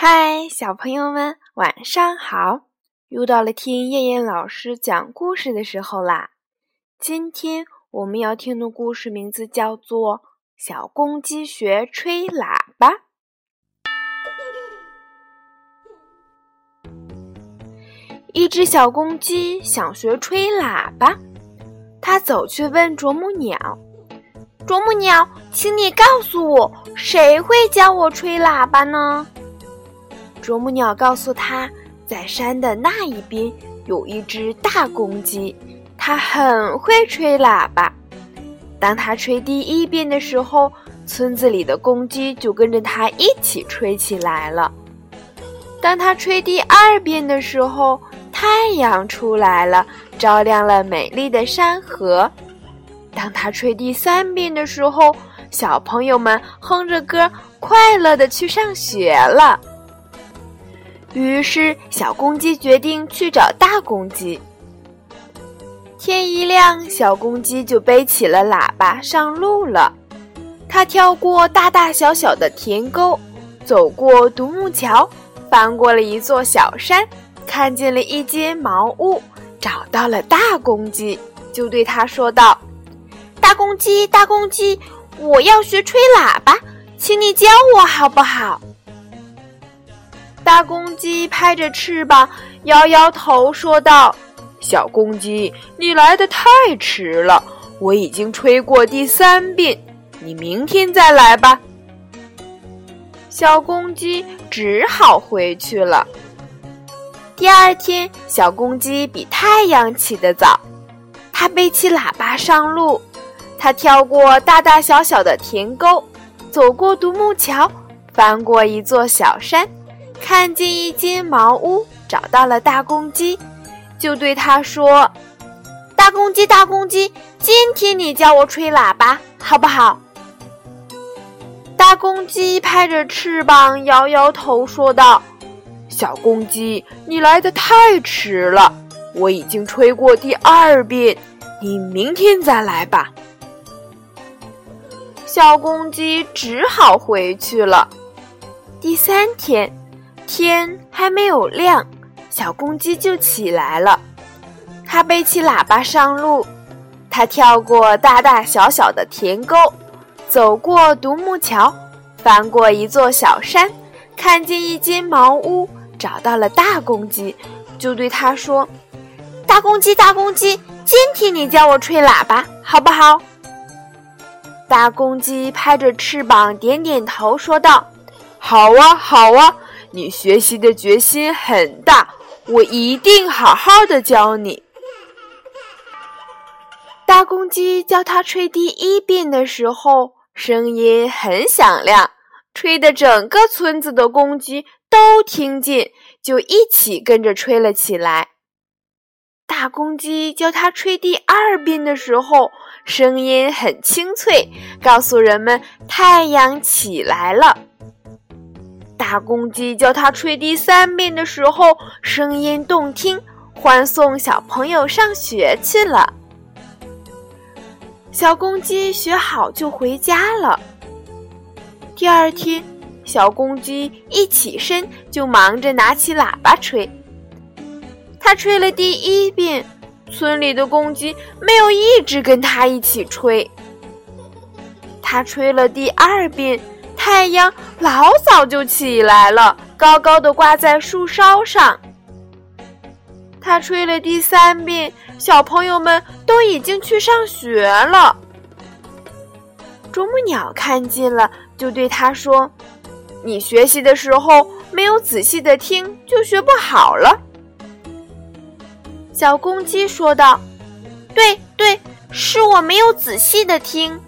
嗨，小朋友们，晚上好！又到了听燕燕老师讲故事的时候啦。今天我们要听的故事名字叫做《小公鸡学吹喇叭》。一只小公鸡想学吹喇叭，它走去问啄木鸟：“啄木鸟，请你告诉我，谁会教我吹喇叭呢？”啄木鸟告诉他，在山的那一边有一只大公鸡，它很会吹喇叭。当它吹第一遍的时候，村子里的公鸡就跟着它一起吹起来了。当它吹第二遍的时候，太阳出来了，照亮了美丽的山河。当它吹第三遍的时候，小朋友们哼着歌，快乐的去上学了。于是，小公鸡决定去找大公鸡。天一亮，小公鸡就背起了喇叭上路了。它跳过大大小小的田沟，走过独木桥，翻过了一座小山，看见了一间茅屋，找到了大公鸡，就对它说道：“大公鸡，大公鸡，我要学吹喇叭，请你教我好不好？”大公鸡拍着翅膀，摇摇头，说道：“小公鸡，你来的太迟了，我已经吹过第三遍，你明天再来吧。”小公鸡只好回去了。第二天，小公鸡比太阳起得早，它背起喇叭上路，它跳过大大小小的田沟，走过独木桥，翻过一座小山。看见一间茅屋，找到了大公鸡，就对他说：“大公鸡，大公鸡，今天你教我吹喇叭，好不好？”大公鸡拍着翅膀，摇摇头，说道：“小公鸡，你来的太迟了，我已经吹过第二遍，你明天再来吧。”小公鸡只好回去了。第三天。天还没有亮，小公鸡就起来了。它背起喇叭上路，它跳过大大小小的田沟，走过独木桥，翻过一座小山，看见一间茅屋，找到了大公鸡，就对它说：“大公鸡，大公鸡，今天你教我吹喇叭，好不好？”大公鸡拍着翅膀，点点头，说道：“好啊，好啊。”你学习的决心很大，我一定好好的教你。大公鸡教它吹第一遍的时候，声音很响亮，吹得整个村子的公鸡都听见，就一起跟着吹了起来。大公鸡教它吹第二遍的时候，声音很清脆，告诉人们太阳起来了。大公鸡叫它吹第三遍的时候，声音动听，欢送小朋友上学去了。小公鸡学好就回家了。第二天，小公鸡一起身就忙着拿起喇叭吹。它吹了第一遍，村里的公鸡没有一直跟它一起吹。它吹了第二遍。太阳老早就起来了，高高的挂在树梢上。他吹了第三遍，小朋友们都已经去上学了。啄木鸟看见了，就对他说：“你学习的时候没有仔细的听，就学不好了。”小公鸡说道：“对对，是我没有仔细的听。”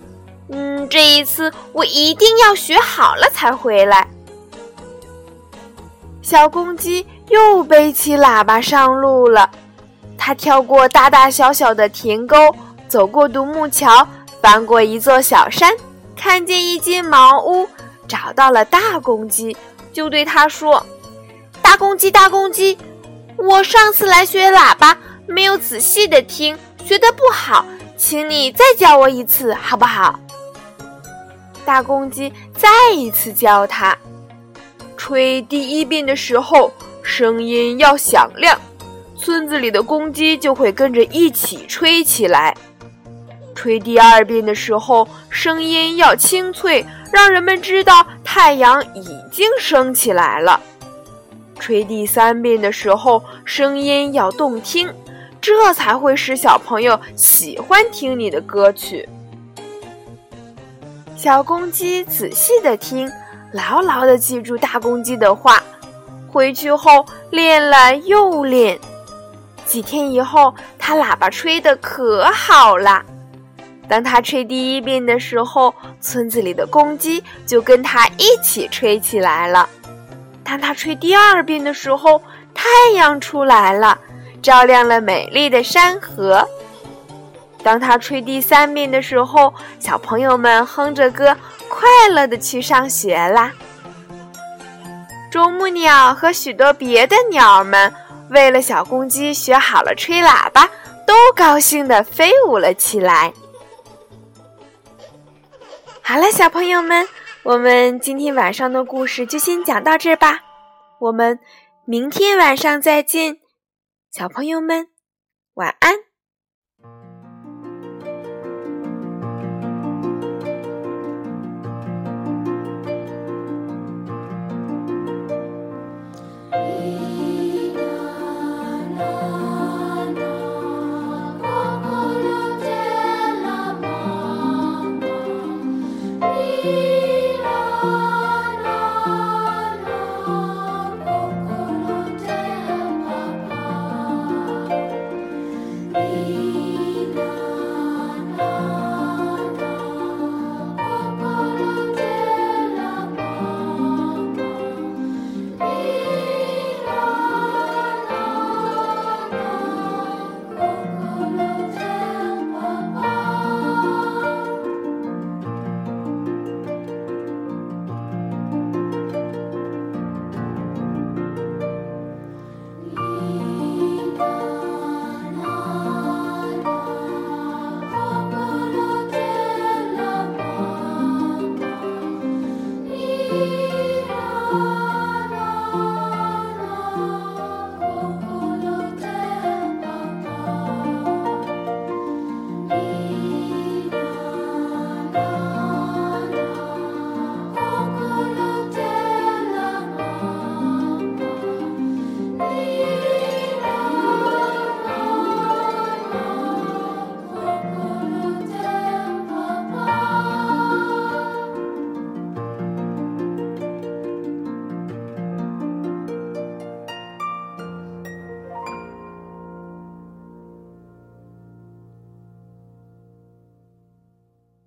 嗯，这一次我一定要学好了才回来。小公鸡又背起喇叭上路了，它跳过大大小小的田沟，走过独木桥，翻过一座小山，看见一间茅屋，找到了大公鸡，就对它说：“大公鸡，大公鸡，我上次来学喇叭没有仔细的听，学的不好，请你再教我一次，好不好？”大公鸡再一次教它。吹第一遍的时候，声音要响亮，村子里的公鸡就会跟着一起吹起来。吹第二遍的时候，声音要清脆，让人们知道太阳已经升起来了。吹第三遍的时候，声音要动听，这才会使小朋友喜欢听你的歌曲。小公鸡仔细的听，牢牢的记住大公鸡的话，回去后练了又练。几天以后，它喇叭吹得可好了。当他吹第一遍的时候，村子里的公鸡就跟他一起吹起来了。当他吹第二遍的时候，太阳出来了，照亮了美丽的山河。当他吹第三遍的时候，小朋友们哼着歌，快乐的去上学啦。啄木鸟和许多别的鸟儿们，为了小公鸡学好了吹喇叭，都高兴地飞舞了起来。好了，小朋友们，我们今天晚上的故事就先讲到这儿吧。我们明天晚上再见，小朋友们，晚安。